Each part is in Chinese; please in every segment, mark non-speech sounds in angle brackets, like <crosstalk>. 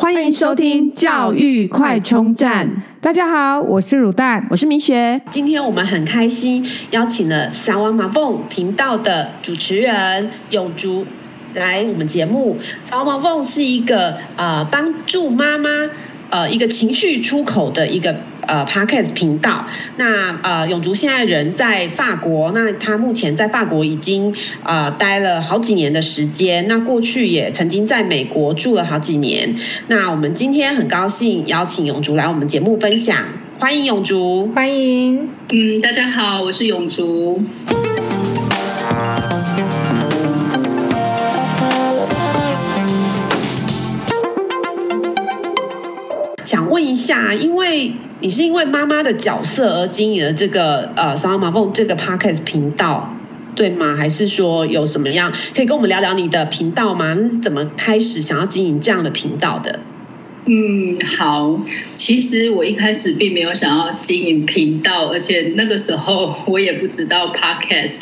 欢迎收听教育快充站。大家好，我是乳蛋，我是明学。今天我们很开心，邀请了撒哇玛蒙频道的主持人永竹来我们节目。撒哇玛蒙是一个呃帮助妈妈呃一个情绪出口的一个。呃，Podcast 频道，那呃，永竹现在人在法国，那他目前在法国已经呃待了好几年的时间，那过去也曾经在美国住了好几年。那我们今天很高兴邀请永竹来我们节目分享，欢迎永竹，欢迎，嗯，大家好，我是永竹。想问一下，因为你是因为妈妈的角色而经营了这个呃撒哇玛蒙这个 Podcast 频道，对吗？还是说有什么样可以跟我们聊聊你的频道吗？那是怎么开始想要经营这样的频道的？嗯，好，其实我一开始并没有想要经营频道，而且那个时候我也不知道 Podcast，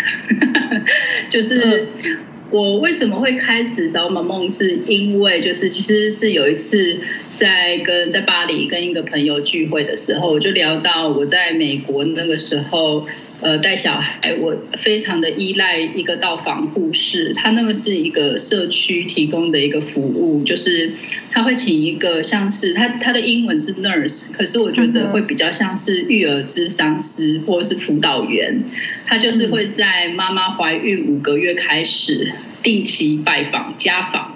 <laughs> 就是。我为什么会开始撒哇玛蒙？是因为就是其实是有一次在跟在巴黎跟一个朋友聚会的时候，我就聊到我在美国那个时候。呃，带小孩，我非常的依赖一个到访护士，他那个是一个社区提供的一个服务，就是他会请一个像是他他的英文是 nurse，可是我觉得会比较像是育儿咨商师或者是辅导员，他就是会在妈妈怀孕五个月开始定期拜访家访。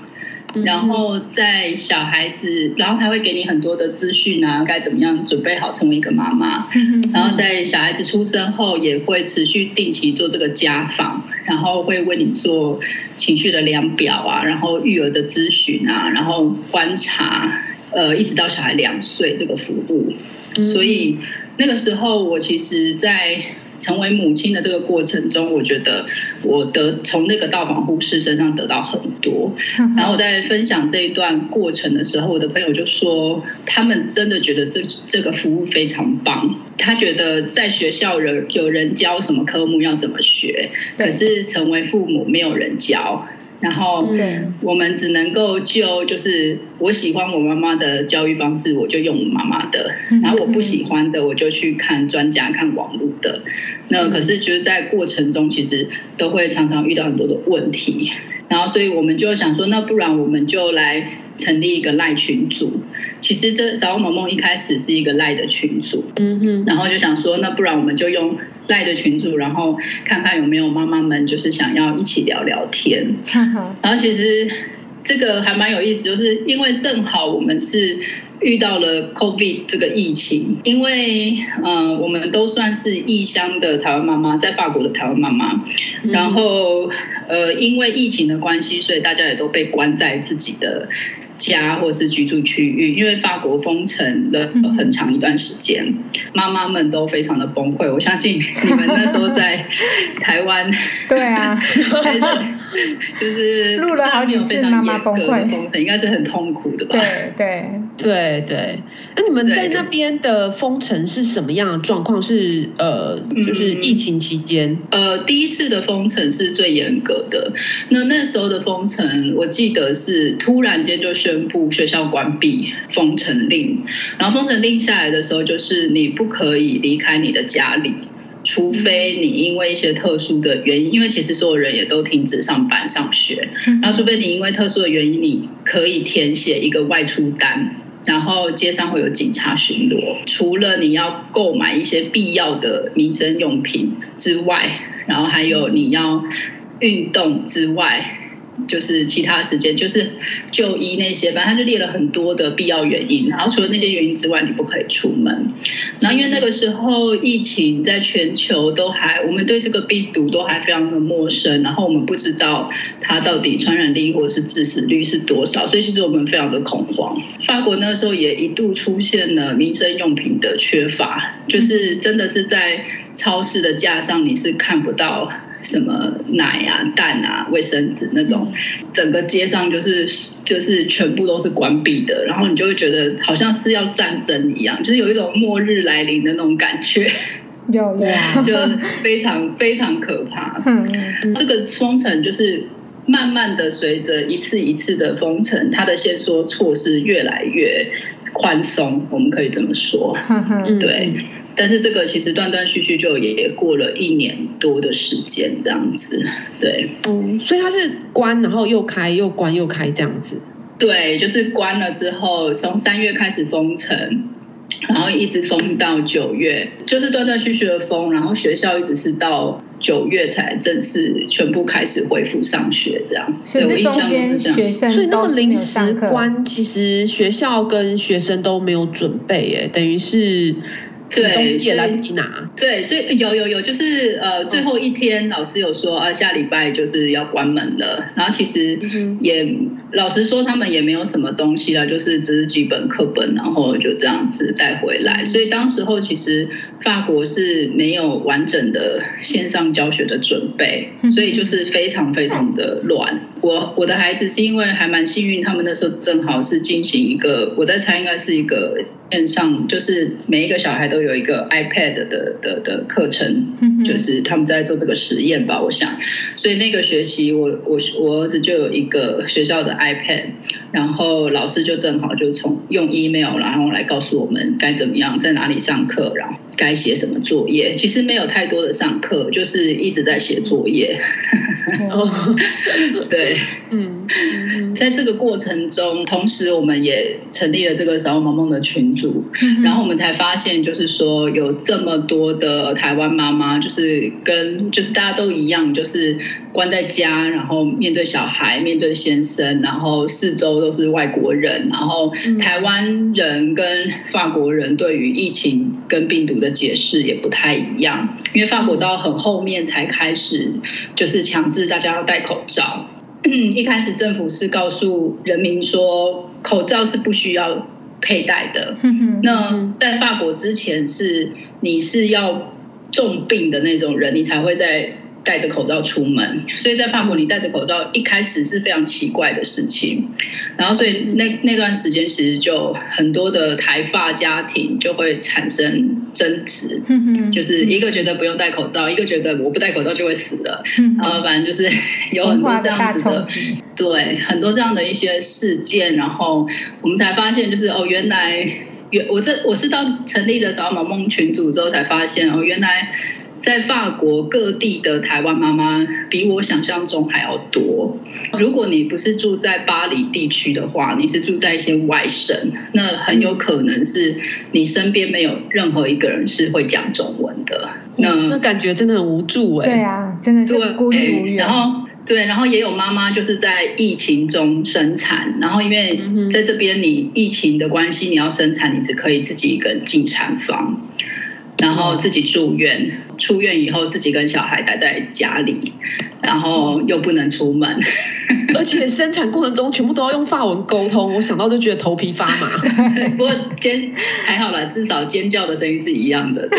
然后在小孩子，然后他会给你很多的资讯啊，该怎么样准备好成为一个妈妈。然后在小孩子出生后，也会持续定期做这个家访，然后会为你做情绪的量表啊，然后育儿的咨询啊，然后观察，呃，一直到小孩两岁这个服务。所以那个时候，我其实，在。成为母亲的这个过程中，我觉得我得从那个到访护士身上得到很多。<laughs> 然后我在分享这一段过程的时候，我的朋友就说，他们真的觉得这这个服务非常棒。他觉得在学校人有人教什么科目要怎么学，可是成为父母没有人教。然后，我们只能够就就是我喜欢我妈妈的教育方式，我就用我妈妈的；然后我不喜欢的，我就去看专家、看网络的。那可是就是在过程中，其实都会常常遇到很多的问题。然后，所以我们就想说，那不然我们就来成立一个赖群组。其实这撒哇玛蒙一开始是一个赖的群组，嗯哼。然后就想说，那不然我们就用赖的群组，然后看看有没有妈妈们就是想要一起聊聊天。然后其实这个还蛮有意思，就是因为正好我们是遇到了 COVID 这个疫情，因为嗯、呃，我们都算是异乡的台湾妈妈，在法国的台湾妈妈，然后呃，因为疫情的关系，所以大家也都被关在自己的。家或是居住区域，因为法国封城了很长一段时间，妈妈们都非常的崩溃。我相信你们那时候在 <laughs> 台湾，对啊，<laughs> <laughs> 就是录了好几次妈妈崩溃封城，应该是很痛苦的吧？对对 <laughs> 对对。那你们在那边的封城是什么样的状况？是呃，就是疫情期间？呃，第一次的封城是最严格的。那那时候的封城，我记得是突然间就。宣布学校关闭、封城令，然后封城令下来的时候，就是你不可以离开你的家里，除非你因为一些特殊的原因，因为其实所有人也都停止上班、上学，然后除非你因为特殊的原因，你可以填写一个外出单，然后街上会有警察巡逻。除了你要购买一些必要的民生用品之外，然后还有你要运动之外。就是其他时间，就是就医那些，反正他就列了很多的必要原因。然后除了那些原因之外，你不可以出门。然后因为那个时候疫情在全球都还，我们对这个病毒都还非常的陌生，然后我们不知道它到底传染力或是致死率是多少，所以其实我们非常的恐慌。法国那个时候也一度出现了民生用品的缺乏，就是真的是在超市的架上你是看不到。什么奶啊、蛋啊、卫生纸那种，整个街上就是就是全部都是关闭的，然后你就会觉得好像是要战争一样，就是有一种末日来临的那种感觉，有啊，<laughs> 就非常非常可怕。这个封城就是慢慢的随着一次一次的封城，它的限缩措施越来越宽松，我们可以这么说。对，但是这个其实断断续续就也过了一年多的时间，这样子。对，嗯，所以它是关，然后又开，又关，又开这样子。对，就是关了之后，从三月开始封城。然后一直封到九月，就是断断续续的封，然后学校一直是到九月才正式全部开始恢复上学，这样。所以这中间学生所以那么临时关，其实学校跟学生都没有准备，耶，等于是。对，东西也来不及拿。对，所以有有有，就是呃，最后一天老师有说啊，下礼拜就是要关门了。然后其实也、嗯、老实说，他们也没有什么东西了，就是只是几本课本，然后就这样子带回来。所以当时候其实法国是没有完整的线上教学的准备，所以就是非常非常的乱。我我的孩子是因为还蛮幸运，他们那时候正好是进行一个，我在猜应该是一个线上，就是每一个小孩都有一个 iPad 的的的课程，就是他们在做这个实验吧，我想。所以那个学期我我我儿子就有一个学校的 iPad，然后老师就正好就从用 email 然后来告诉我们该怎么样在哪里上课，然后该写什么作业。其实没有太多的上课，就是一直在写作业。<laughs> 哦，对。嗯，在这个过程中，同时我们也成立了这个撒哇玛蒙的群组，然后我们才发现，就是说有这么多的台湾妈妈，就是跟就是大家都一样，就是关在家，然后面对小孩，面对先生，然后四周都是外国人，然后台湾人跟法国人对于疫情跟病毒的解释也不太一样，因为法国到很后面才开始，就是强制大家要戴口罩。<clears throat> 一开始政府是告诉人民说，口罩是不需要佩戴的。那在法国之前是你是要重病的那种人，你才会在。戴着口罩出门，所以在法国，你戴着口罩一开始是非常奇怪的事情。然后，所以那那段时间其实就很多的台发家庭就会产生争执，就是一个觉得不用戴口罩，一个觉得我不戴口罩就会死了。然后反正就是 <laughs> 有很多这样子的，对，很多这样的一些事件。然后我们才发现，就是哦，原来原我这我是到成立了撒哇玛蒙群组之后才发现哦，原来。在法国各地的台湾妈妈比我想象中还要多。如果你不是住在巴黎地区的话，你是住在一些外省，那很有可能是你身边没有任何一个人是会讲中文的。那那感觉真的很无助哎。对啊，真的是孤立无援。然后对，然后也有妈妈就是在疫情中生产，然后因为在这边你疫情的关系，你要生产，你只可以自己一个人进产房。然后自己住院，出院以后自己跟小孩待在家里，然后又不能出门，<laughs> 而且生产过程中全部都要用法文沟通，我想到就觉得头皮发麻。<laughs> 不过尖还好了，至少尖叫的声音是一样的。<laughs>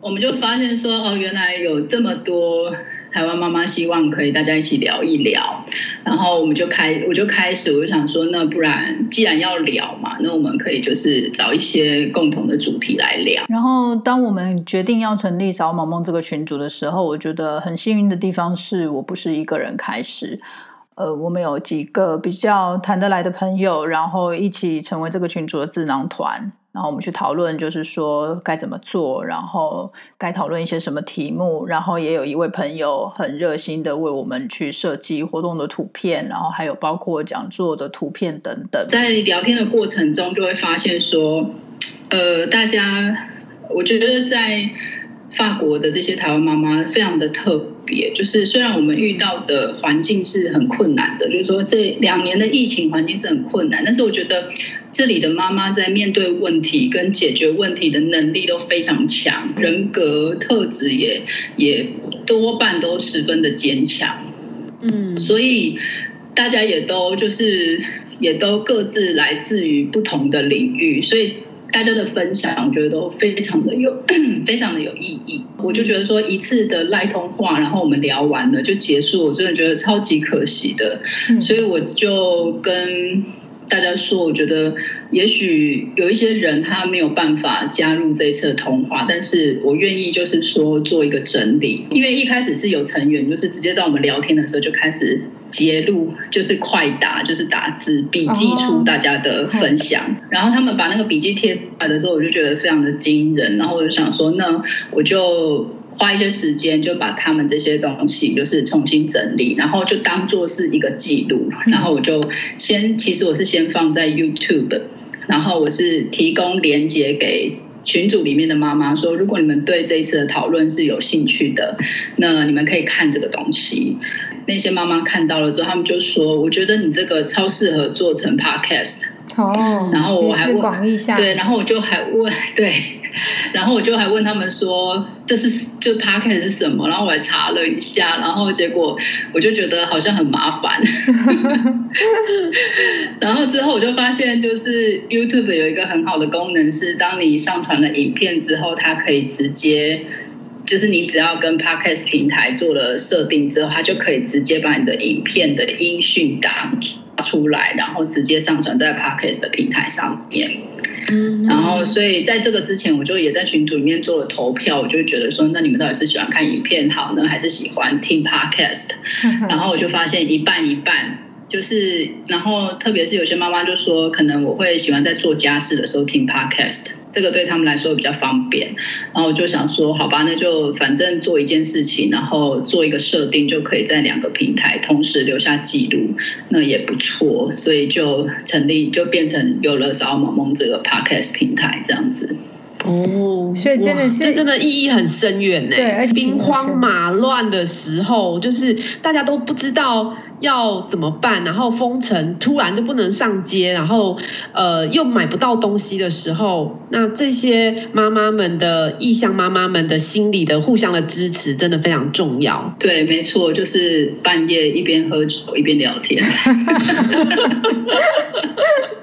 我们就发现说，哦，原来有这么多。台湾妈妈希望可以大家一起聊一聊，然后我们就开，我就开始，我就想说，那不然既然要聊嘛，那我们可以就是找一些共同的主题来聊。然后当我们决定要成立撒哇玛蒙这个群组的时候，我觉得很幸运的地方是我不是一个人开始，呃，我们有几个比较谈得来的朋友，然后一起成为这个群组的智囊团。然后我们去讨论，就是说该怎么做，然后该讨论一些什么题目。然后也有一位朋友很热心的为我们去设计活动的图片，然后还有包括讲座的图片等等。在聊天的过程中，就会发现说，呃，大家，我觉得在法国的这些台湾妈妈非常的特别，就是虽然我们遇到的环境是很困难的，就是说这两年的疫情环境是很困难，但是我觉得。这里的妈妈在面对问题跟解决问题的能力都非常强，人格特质也也多半都十分的坚强。嗯，所以大家也都就是也都各自来自于不同的领域，所以大家的分享我觉得都非常的有 <coughs> 非常的有意义。我就觉得说一次的赖通话，然后我们聊完了就结束，我真的觉得超级可惜的。所以我就跟。大家说，我觉得也许有一些人他没有办法加入这一次的通话，但是我愿意就是说做一个整理，因为一开始是有成员就是直接在我们聊天的时候就开始截录，就是快打，就是打字笔记出大家的分享，哦、然后他们把那个笔记贴出来的时候，我就觉得非常的惊人，然后我就想说，那我就。花一些时间就把他们这些东西就是重新整理，然后就当做是一个记录，然后我就先，其实我是先放在 YouTube，然后我是提供连接给群组里面的妈妈，说如果你们对这一次的讨论是有兴趣的，那你们可以看这个东西。那些妈妈看到了之后，他们就说：“我觉得你这个超适合做成 Podcast。”哦，然后我还问，对，然后我就还问，对。然后我就还问他们说，这是就 Podcast 是什么？然后我还查了一下，然后结果我就觉得好像很麻烦。<laughs> 然后之后我就发现，就是 YouTube 有一个很好的功能，是当你上传了影片之后，它可以直接，就是你只要跟 Podcast 平台做了设定之后，它就可以直接把你的影片的音讯打出来，然后直接上传在 Podcast 的平台上面。嗯，然后所以在这个之前，我就也在群组里面做了投票，我就觉得说，那你们到底是喜欢看影片好呢，还是喜欢听 Podcast？然后我就发现一半一半。就是，然后特别是有些妈妈就说，可能我会喜欢在做家事的时候听 podcast，这个对他们来说比较方便。然后我就想说，好吧，那就反正做一件事情，然后做一个设定，就可以在两个平台同时留下记录，那也不错。所以就成立，就变成有了撒哇玛蒙这个 podcast 平台这样子。哦，所以真的是，这真的意义很深远呢。对，而且兵荒马乱的时候，就是大家都不知道要怎么办，然后封城，突然就不能上街，然后呃又买不到东西的时候，那这些妈妈们的异乡妈妈们的心理的互相的支持，真的非常重要。对，没错，就是半夜一边喝酒一边聊天。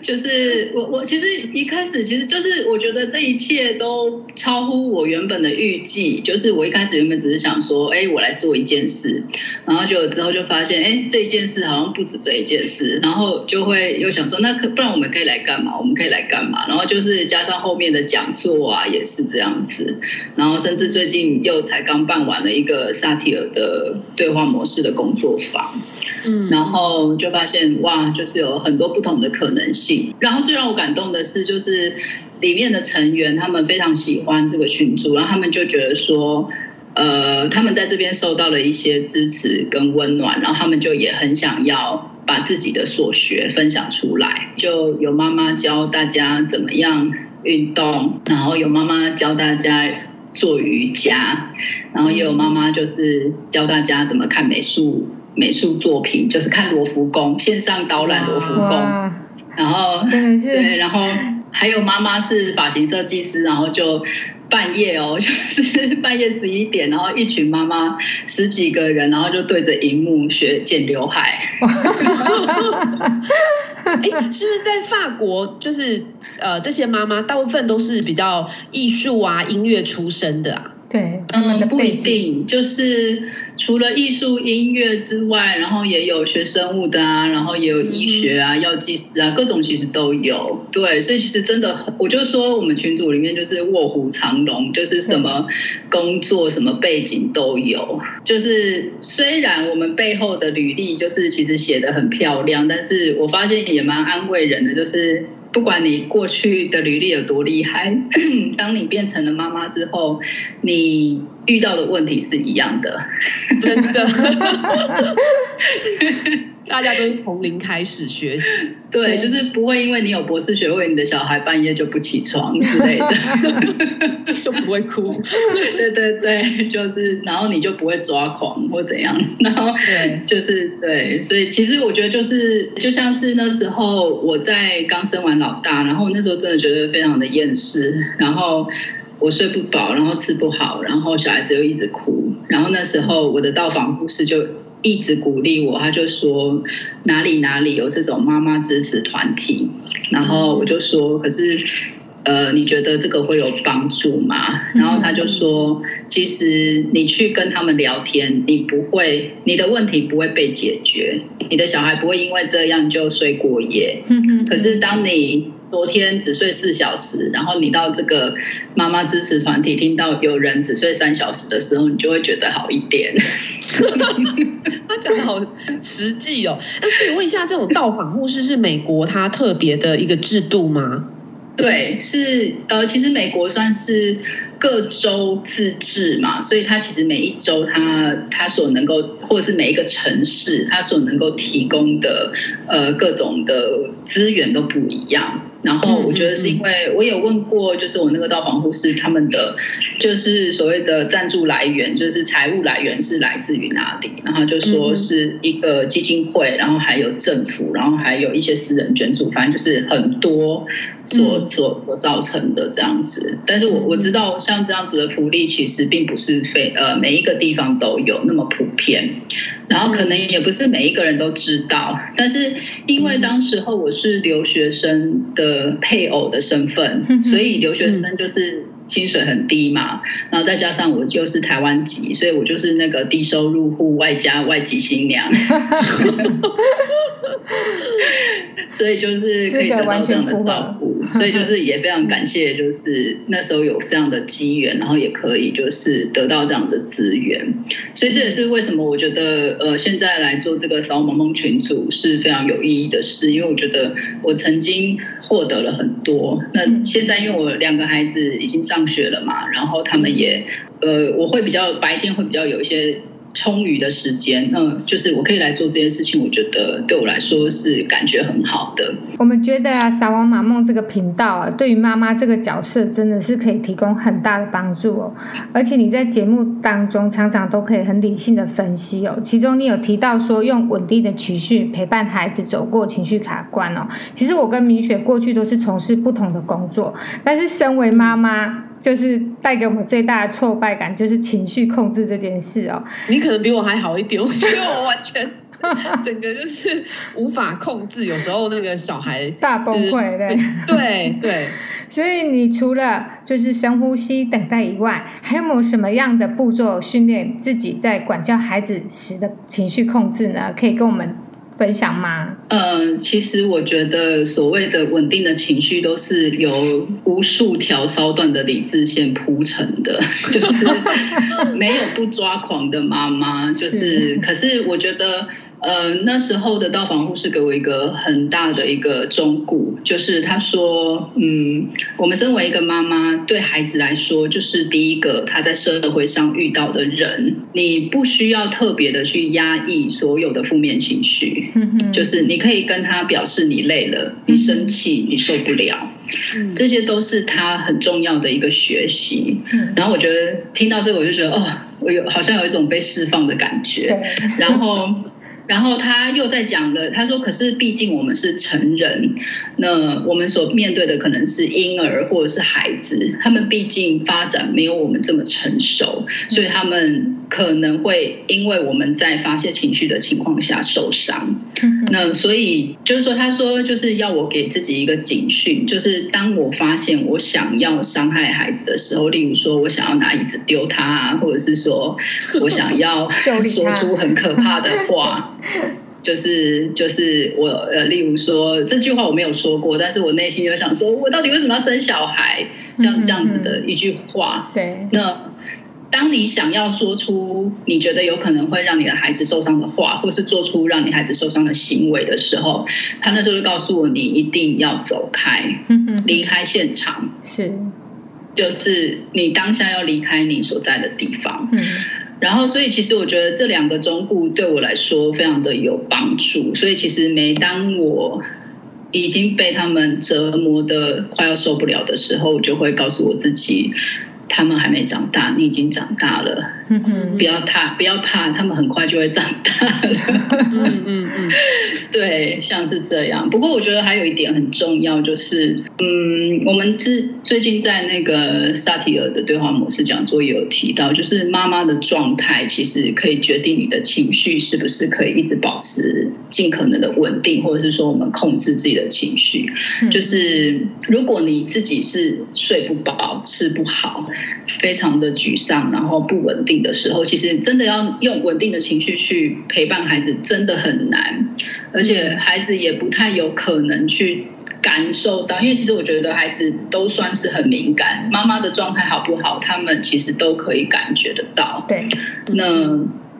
就是我我其实一开始其实就是我觉得这一切都超乎我原本的预计。就是我一开始原本只是想说，哎，我来做一件事，然后就之后就发现，哎，这一件事好像不止这一件事，然后就会又想说，那可不然我们可以来干嘛？我们可以来干嘛？然后就是加上后面的讲座啊，也是这样子。然后甚至最近又才刚办完了一个萨提尔的对话模式的工作坊，嗯，然后就发现哇，就是有很多不同的可能性。然后最让我感动的是，就是里面的成员他们非常喜欢这个群组，然后他们就觉得说，呃，他们在这边受到了一些支持跟温暖，然后他们就也很想要把自己的所学分享出来。就有妈妈教大家怎么样运动，然后有妈妈教大家做瑜伽，然后也有妈妈就是教大家怎么看美术美术作品，就是看罗浮宫，线上导览罗浮宫。然后 <laughs> 对，然后还有妈妈是发型设计师，然后就半夜哦，<laughs> 就是半夜十一点，然后一群妈妈十几个人，然后就对着荧幕学剪刘海。<laughs> 哎，是不是在法国？就是呃，这些妈妈大部分都是比较艺术啊、音乐出身的啊。对，嗯，不一定，就是除了艺术、音乐之外，然后也有学生物的啊，然后也有医学啊、药剂师啊，各种其实都有。对，所以其实真的，我就说我们群组里面就是卧虎藏龙，就是什么工作、什么背景都有。就是虽然我们背后的履历就是其实写得很漂亮，但是我发现也蛮安慰人的，就是。不管你过去的履历有多厉害，<clears throat> 当你变成了妈妈之后，你遇到的问题是一样的，<laughs> 真的。大家都是从零开始学习，<laughs> 对，就是不会因为你有博士学位，你的小孩半夜就不起床之类的，<laughs> 就不会哭。<laughs> 对对对，就是，然后你就不会抓狂或怎样，然后对，就是对，所以其实我觉得就是，就像是那时候我在刚生完老大，然后那时候真的觉得非常的厌世，然后我睡不饱，然后吃不好，然后小孩子又一直哭，然后那时候我的到访护士就。一直鼓励我，他就说哪里哪里有这种妈妈支持团体，然后我就说，可是呃，你觉得这个会有帮助吗？然后他就说，其实你去跟他们聊天，你不会，你的问题不会被解决，你的小孩不会因为这样就睡过夜。可是当你昨天只睡四小时，然后你到这个妈妈支持团体听到有人只睡三小时的时候，你就会觉得好一点。<laughs> 他讲的好实际哦。那可以问一下，这种到访护士是美国它特别的一个制度吗？对，是呃，其实美国算是各州自治嘛，所以它其实每一州它它所能够，或者是每一个城市它所能够提供的呃各种的资源都不一样。然后我觉得是因为我有问过，就是我那个到访护士他们的就是所谓的赞助来源，就是财务来源是来自于哪里？然后就说是一个基金会，然后还有政府，然后还有一些私人捐助，反正就是很多所所所造成的这样子。但是我我知道像这样子的福利其实并不是非呃每一个地方都有那么普遍。然后可能也不是每一个人都知道，但是因为当时候我是留学生的配偶的身份，所以留学生就是薪水很低嘛，然后再加上我就是台湾籍，所以我就是那个低收入户外加外籍新娘。<laughs> <laughs> 所以就是可以得到这样的照顾，所以就是也非常感谢，就是那时候有这样的机缘，然后也可以就是得到这样的资源，所以这也是为什么我觉得呃现在来做这个扫萌萌群组是非常有意义的事，因为我觉得我曾经获得了很多，那现在因为我两个孩子已经上学了嘛，然后他们也呃我会比较白天会比较有一些。充裕的时间，嗯，就是我可以来做这件事情，我觉得对我来说是感觉很好的。我们觉得啊，撒哇玛梦这个频道啊，对于妈妈这个角色真的是可以提供很大的帮助哦。而且你在节目当中常常都可以很理性的分析哦。其中你有提到说，用稳定的情绪陪伴孩子走过情绪卡关哦。其实我跟米雪过去都是从事不同的工作，但是身为妈妈。就是带给我们最大的挫败感，就是情绪控制这件事哦。你可能比我还好一点，我觉得我完全整个就是无法控制，有时候那个小孩大崩溃，对对对。<laughs> 所以你除了就是深呼吸、等待以外，还有没有什么样的步骤训练自己在管教孩子时的情绪控制呢？可以跟我们。分享吗？呃，其实我觉得所谓的稳定的情绪，都是由无数条烧断的理智线铺成的，<laughs> 就是没有不抓狂的妈妈，就是，是可是我觉得。呃，那时候的到访护士给我一个很大的一个忠告，就是他说，嗯，我们身为一个妈妈，对孩子来说，就是第一个他在社会上遇到的人，你不需要特别的去压抑所有的负面情绪，就是你可以跟他表示你累了，你生气，你受不了，嗯，这些都是他很重要的一个学习。嗯，然后我觉得听到这个，我就觉得哦，我有好像有一种被释放的感觉，然后。然后他又在讲了，他说：“可是毕竟我们是成人，那我们所面对的可能是婴儿或者是孩子，他们毕竟发展没有我们这么成熟，所以他们可能会因为我们在发泄情绪的情况下受伤。那所以就是说，他说就是要我给自己一个警讯，就是当我发现我想要伤害孩子的时候，例如说我想要拿椅子丢他啊，或者是说我想要说出很可怕的话。<laughs> ”就是就是我呃，例如说这句话我没有说过，但是我内心就想说，我到底为什么要生小孩？像这样子的一句话。对。那当你想要说出你觉得有可能会让你的孩子受伤的话，或是做出让你孩子受伤的行为的时候，他那时候就告诉我，你一定要走开，离开现场。是。就是你当下要离开你所在的地方。嗯。然后，所以其实我觉得这两个忠告对我来说非常的有帮助。所以其实每当我已经被他们折磨的快要受不了的时候，我就会告诉我自己，他们还没长大，你已经长大了。嗯嗯，不要怕，不要怕，他们很快就会长大了。嗯嗯嗯。对，像是这样。不过我觉得还有一点很重要，就是嗯，我们之最近在那个萨提尔的对话模式讲座也有提到，就是妈妈的状态其实可以决定你的情绪是不是可以一直保持尽可能的稳定，或者是说我们控制自己的情绪。嗯、就是如果你自己是睡不饱、吃不好、非常的沮丧，然后不稳定的时候，其实真的要用稳定的情绪去陪伴孩子，真的很难。而且孩子也不太有可能去感受到，因为其实我觉得孩子都算是很敏感，妈妈的状态好不好，他们其实都可以感觉得到。对，那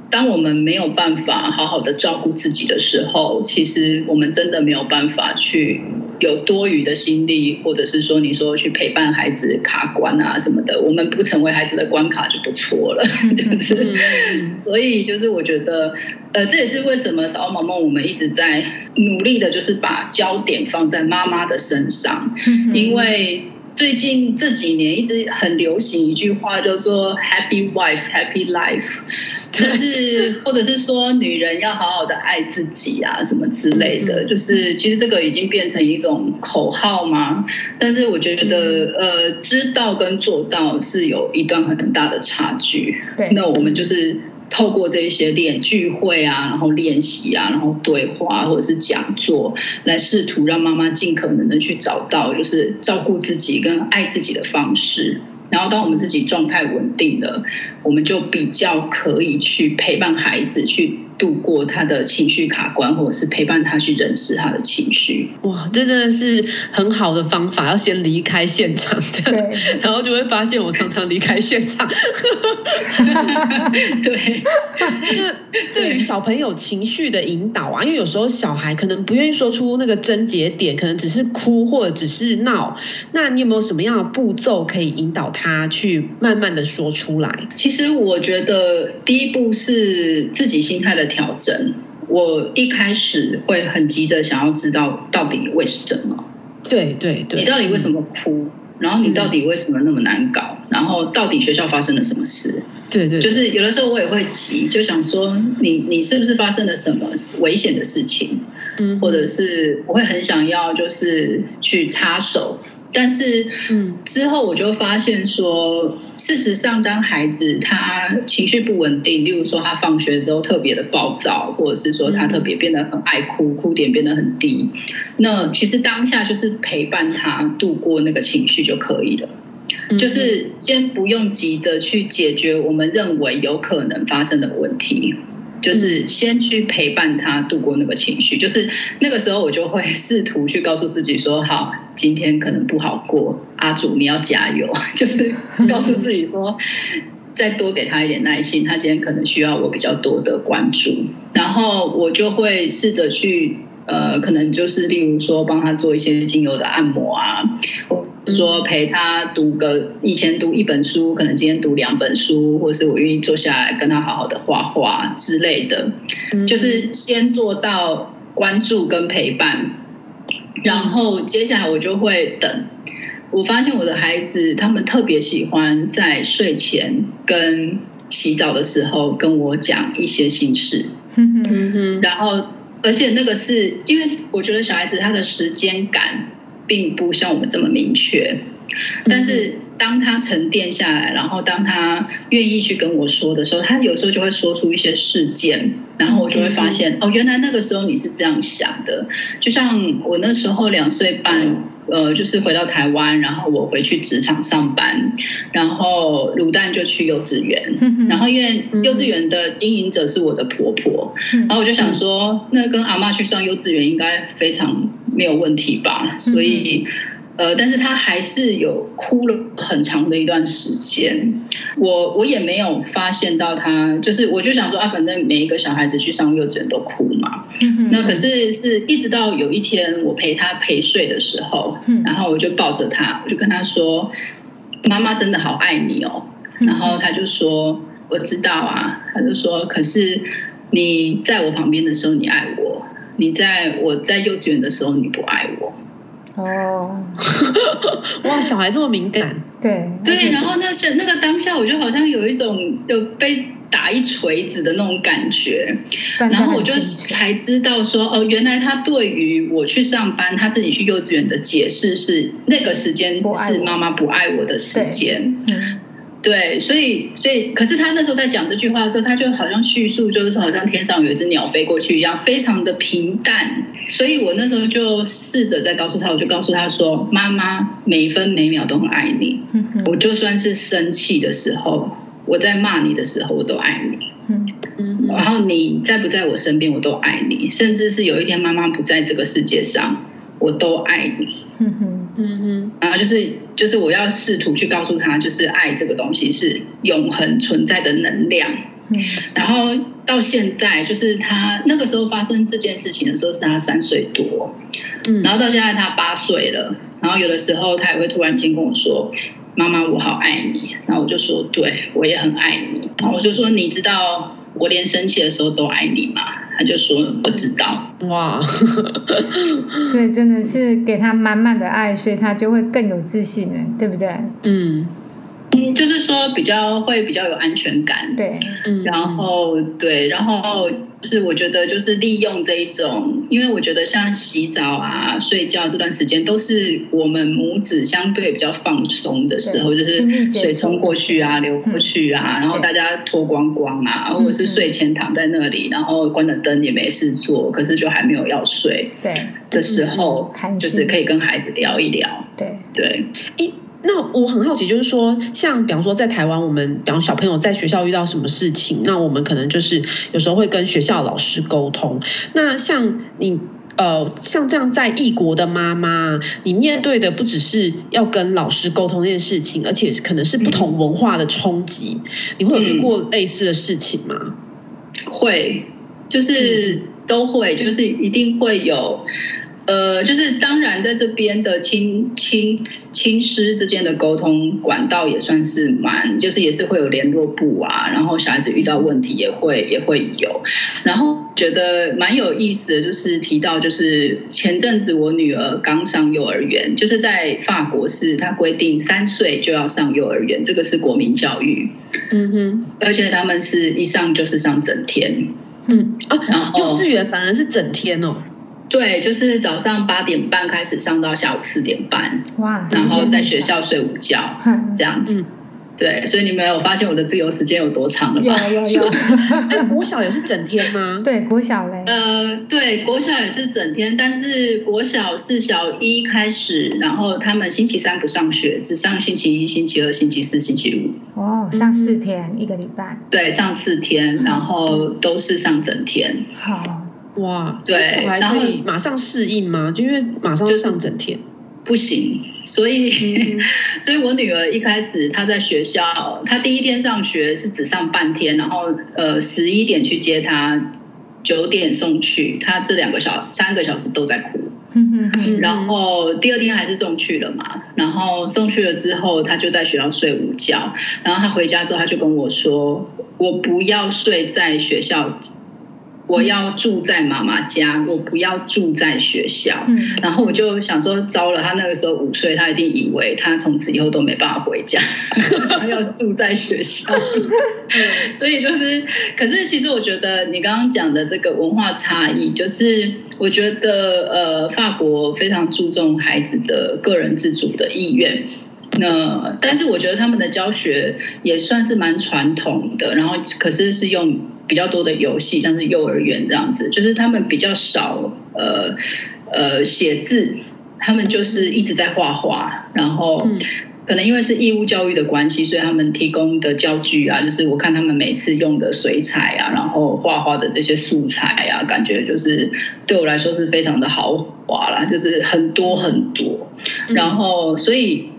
当我们没有办法好好的照顾自己的时候，其实我们真的没有办法去。有多余的心力，或者是说你说去陪伴孩子卡关啊什么的，我们不成为孩子的关卡就不错了，<laughs> 就是，所以就是我觉得，呃，这也是为什么小毛毛我们一直在努力的，就是把焦点放在妈妈的身上，因为。最近这几年一直很流行一句话，叫做 “Happy Wife, Happy Life”，但是或者是说女人要好好的爱自己啊，什么之类的，就是其实这个已经变成一种口号嘛。但是我觉得，呃，知道跟做到是有一段很大的差距。对，那我们就是。透过这一些练聚会啊，然后练习啊，然后对话或者是讲座，来试图让妈妈尽可能的去找到，就是照顾自己跟爱自己的方式。然后，当我们自己状态稳定了，我们就比较可以去陪伴孩子去。度过他的情绪卡关，或者是陪伴他去认识他的情绪。哇，这真的是很好的方法，<laughs> 要先离开现场的，对，<laughs> 然后就会发现我常常离开现场。<laughs> 对，那对于小朋友情绪的引导啊，因为有时候小孩可能不愿意说出那个症结点，可能只是哭或者只是闹。那你有没有什么样的步骤可以引导他去慢慢的说出来？其实我觉得第一步是自己心态的调整，我一开始会很急着想要知道到底为什么？对对对，你到底为什么哭？然后你到底为什么那么难搞？然后到底学校发生了什么事？对对，就是有的时候我也会急，就想说你你是不是发生了什么危险的事情？嗯，或者是我会很想要就是去插手。但是，嗯，之后我就发现说，事实上，当孩子他情绪不稳定，例如说他放学之后特别的暴躁，或者是说他特别变得很爱哭，哭点变得很低，那其实当下就是陪伴他度过那个情绪就可以了，就是先不用急着去解决我们认为有可能发生的问题。就是先去陪伴他度过那个情绪，就是那个时候我就会试图去告诉自己说：好，今天可能不好过，阿祖你要加油。<laughs> 就是告诉自己说，再多给他一点耐心，他今天可能需要我比较多的关注。然后我就会试着去，呃，可能就是例如说帮他做一些精油的按摩啊。说陪他读个以前读一本书，可能今天读两本书，或是我愿意坐下来跟他好好的画画之类的，就是先做到关注跟陪伴，然后接下来我就会等。我发现我的孩子他们特别喜欢在睡前跟洗澡的时候跟我讲一些心事，然后而且那个是因为我觉得小孩子他的时间感。并不像我们这么明确，但是当他沉淀下来，然后当他愿意去跟我说的时候，他有时候就会说出一些事件，然后我就会发现哦，原来那个时候你是这样想的。就像我那时候两岁半，呃，就是回到台湾，然后我回去职场上班，然后卤蛋就去幼稚园，然后因为幼稚园的经营者是我的婆婆，然后我就想说，那跟阿妈去上幼稚园应该非常。没有问题吧？所以，呃，但是他还是有哭了很长的一段时间。我我也没有发现到他，就是我就想说啊，反正每一个小孩子去上幼稚园都哭嘛。那可是是一直到有一天我陪他陪睡的时候，然后我就抱着他，我就跟他说：“妈妈真的好爱你哦。”然后他就说：“我知道啊。”他就说：“可是你在我旁边的时候，你爱我。”你在我在幼稚园的时候，你不爱我。哦，<laughs> 哇，小孩这么敏感，对对，然后那是那个当下，我就好像有一种有被打一锤子的那种感觉。然后我就才知道说，哦，原来他对于我去上班，他自己去幼稚园的解释是那个时间是妈妈不爱我的时间。对，所以，所以，可是他那时候在讲这句话的时候，他就好像叙述，就是好像天上有一只鸟飞过去一样，非常的平淡。所以我那时候就试着在告诉他，我就告诉他说：“妈妈每分每秒都很爱你，我就算是生气的时候，我在骂你的时候，我都爱你。嗯，然后你在不在我身边，我都爱你，甚至是有一天妈妈不在这个世界上，我都爱你。”嗯哼。就是就是我要试图去告诉他，就是爱这个东西是永恒存在的能量。嗯，然后到现在，就是他那个时候发生这件事情的时候，是他三岁多。嗯，然后到现在他八岁了，然后有的时候他也会突然间跟我说：“妈妈，我好爱你。”然后我就说：“对，我也很爱你。”然后我就说：“你知道我连生气的时候都爱你吗？”他就说：“不知道。”哇，<laughs> 所以真的是给他满满的爱，所以他就会更有自信呢，对不对？嗯，就是说比较会比较有安全感。对，嗯，然后对，然后。是，我觉得就是利用这一种，因为我觉得像洗澡啊、睡觉这段时间，都是我们母子相对比较放松的时候，就是水冲过去啊、流过去啊，然后大家脱光光啊，或者是睡前躺在那里，然后关了灯也没事做，可是就还没有要睡对。的时候，就是可以跟孩子聊一聊。对。对，一。那我很好奇，就是说，像比方说在台湾，我们比方小朋友在学校遇到什么事情，那我们可能就是有时候会跟学校老师沟通。那像你呃，像这样在异国的妈妈，你面对的不只是要跟老师沟通这件事情，而且可能是不同文化的冲击。你会有遇过类似的事情吗？嗯，会，就是都会，就是一定会有。呃，就是当然，在这边的亲亲亲师之间的沟通管道也算是蛮，就是也是会有联络部啊，然后小孩子遇到问题也会也会有，然后觉得蛮有意思的，就是提到就是前阵子我女儿刚上幼儿园，就是在法国是他规定三岁就要上幼儿园，这个是国民教育，嗯哼，而且他们是一上就是上整天，嗯啊，然后幼稚园反而是整天哦。对，就是早上八点半开始上到下午四点半，哇！然后在学校睡午觉，这样子。对，所以你们有发现我的自由时间有多长了吧？有有有。<laughs> 哎，国小也是整天吗？<laughs> 对，国小嘞。呃，对，国小也是整天，但是国小是小一开始，然后他们星期三不上学，只上星期一、星期二、星期四、星期五。哦，上四天一个礼拜。对，上四天，然后都是上整天。好。哇，对，小孩可以马上适应吗？就因为马上就上整天，不行。所以，嗯、<laughs> 所以我女儿一开始她在学校，她第一天上学是只上半天，然后呃十一点去接她，九点送去，她这两个小三个小时都在哭。嗯嗯，然后第二天还是送去了嘛，然后送去了之后，她就在学校睡午觉，然后她回家之后，她就跟我说：“我不要睡在学校。”我要住在妈妈家，我不要住在学校。嗯，然后我就想说，糟了，他那个时候五岁，他一定以为他从此以后都没办法回家，<laughs> 他要住在学校。<laughs> 所以就是，可是其实我觉得你刚刚讲的这个文化差异，就是我觉得呃，法国非常注重孩子的个人自主的意愿。那但是我觉得他们的教学也算是蛮传统的，然后可是是用。比较多的游戏，像是幼儿园这样子，就是他们比较少呃呃写字，他们就是一直在画画，然后可能因为是义务教育的关系，所以他们提供的教具啊，就是我看他们每次用的水彩啊，然后画画的这些素材啊，感觉就是对我来说是非常的豪华啦，就是很多很多，然后所以。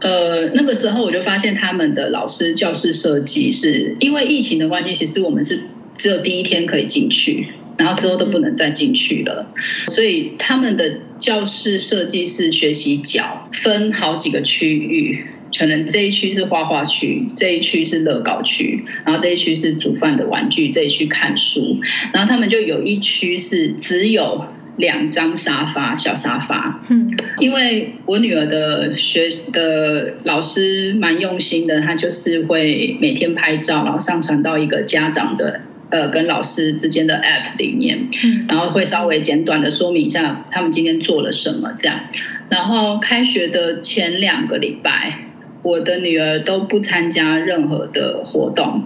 呃，那个时候我就发现他们的老师教室设计是因为疫情的关系，其实我们是只有第一天可以进去，然后之后都不能再进去了。所以他们的教室设计是学习角，分好几个区域，可能这一区是画画区，这一区是乐高区，然后这一区是煮饭的玩具，这一区看书，然后他们就有一区是只有两张沙发，小沙发。嗯，因为我女儿的学的老师蛮用心的，她就是会每天拍照，然后上传到一个家长的呃跟老师之间的 App 里面，嗯，然后会稍微简短的说明一下他们今天做了什么这样。然后开学的前两个礼拜，我的女儿都不参加任何的活动。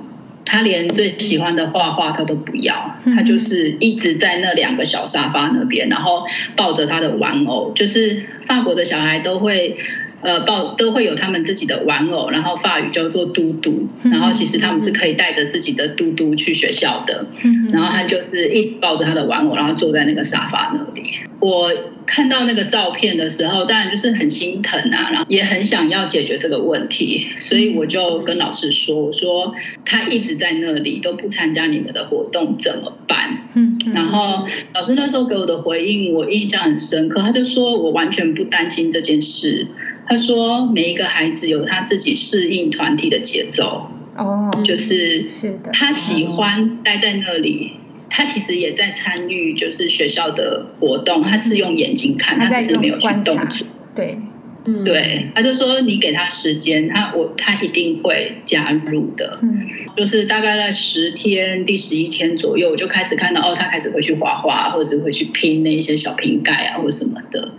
他连最喜欢的画画他都不要，他就是一直在那两个小沙发那边，然后抱着他的玩偶。就是法国的小孩都会，呃，抱都会有他们自己的玩偶，然后法语叫做嘟嘟，然后其实他们是可以带着自己的嘟嘟去学校的。然后他就是一直抱着他的玩偶，然后坐在那个沙发那里。我。看到那个照片的时候，当然就是很心疼啊，然后也很想要解决这个问题，所以我就跟老师说：“我说他一直在那里都不参加你们的活动怎么办？”嗯，然后老师那时候给我的回应我印象很深刻，他就说我完全不担心这件事。他说每一个孩子有他自己适应团体的节奏，哦，就是是的，他喜欢待在那里。他其实也在参与，就是学校的活动。他是用眼睛看，他只是没有去动作。对，嗯，对，他就说你给他时间，他我他一定会加入的。嗯，就是大概在十天，第十一天左右，我就开始看到哦，他开始会去画画，或者是会去拼那些小瓶盖啊，或什么的。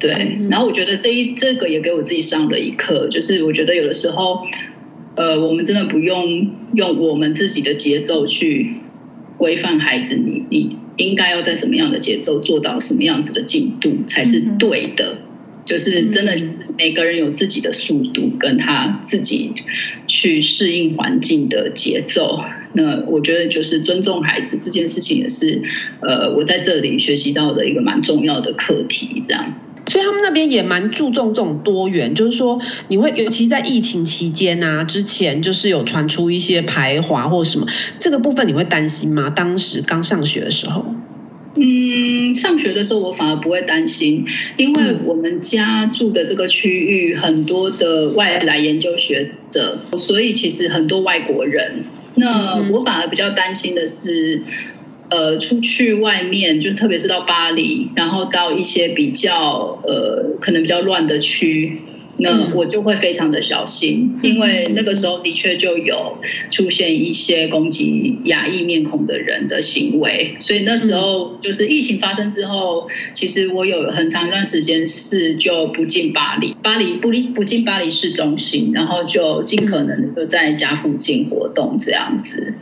对，然后我觉得这一这个也给我自己上了一课，就是我觉得有的时候，呃，我们真的不用用我们自己的节奏去。规范孩子你，你你应该要在什么样的节奏做到什么样子的进度才是对的？嗯、就是真的，每个人有自己的速度，跟他自己去适应环境的节奏。那我觉得，就是尊重孩子这件事情，也是呃，我在这里学习到的一个蛮重要的课题。这样。所以他们那边也蛮注重这种多元，就是说你会，尤其在疫情期间啊，之前就是有传出一些排华或什么，这个部分你会担心吗？当时刚上学的时候，嗯，上学的时候我反而不会担心，因为我们家住的这个区域很多的外来研究学者，所以其实很多外国人，那我反而比较担心的是。呃，出去外面，就特别是到巴黎，然后到一些比较呃，可能比较乱的区，那我就会非常的小心，因为那个时候的确就有出现一些攻击亚裔面孔的人的行为，所以那时候就是疫情发生之后，其实我有很长一段时间是就不进巴黎，巴黎不不进巴黎市中心，然后就尽可能的在家附近活动这样子，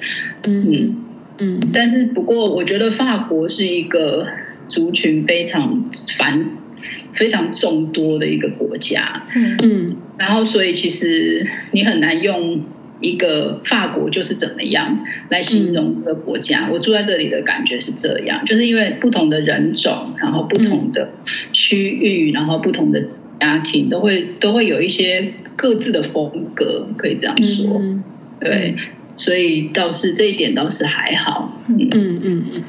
嗯。嗯，但是不过，我觉得法国是一个族群非常繁、非常众多的一个国家。嗯嗯，然后所以其实你很难用一个法国就是怎么样来形容一个国家。我住在这里的感觉是这样，就是因为不同的人种，然后不同的区域，然后不同的家庭，都会都会有一些各自的风格，可以这样说。对。所以倒是这一点倒是还好，嗯嗯嗯嗯。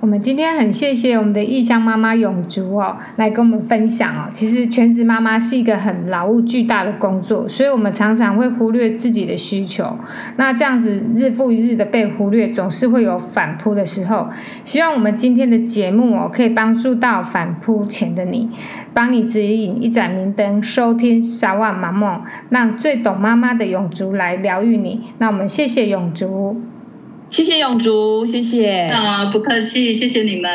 我们今天很谢谢我们的异乡妈妈永竹哦，来跟我们分享哦。其实全职妈妈是一个很劳务巨大的工作，所以我们常常会忽略自己的需求。那这样子日复一日的被忽略，总是会有反扑的时候。希望我们今天的节目哦，可以帮助到反扑前的你，帮你指引一盏明灯，收听撒哇玛蒙，让最懂妈妈的永竹来疗愈你。那我们谢谢永竹。谢谢永竹，谢谢啊，不客气，谢谢你们，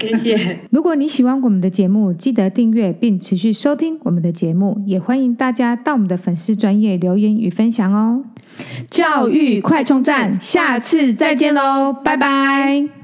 谢谢。<laughs> 如果你喜欢我们的节目，记得订阅并持续收听我们的节目，也欢迎大家到我们的粉丝专业留言与分享哦。教育快充站，下次再见喽，拜拜。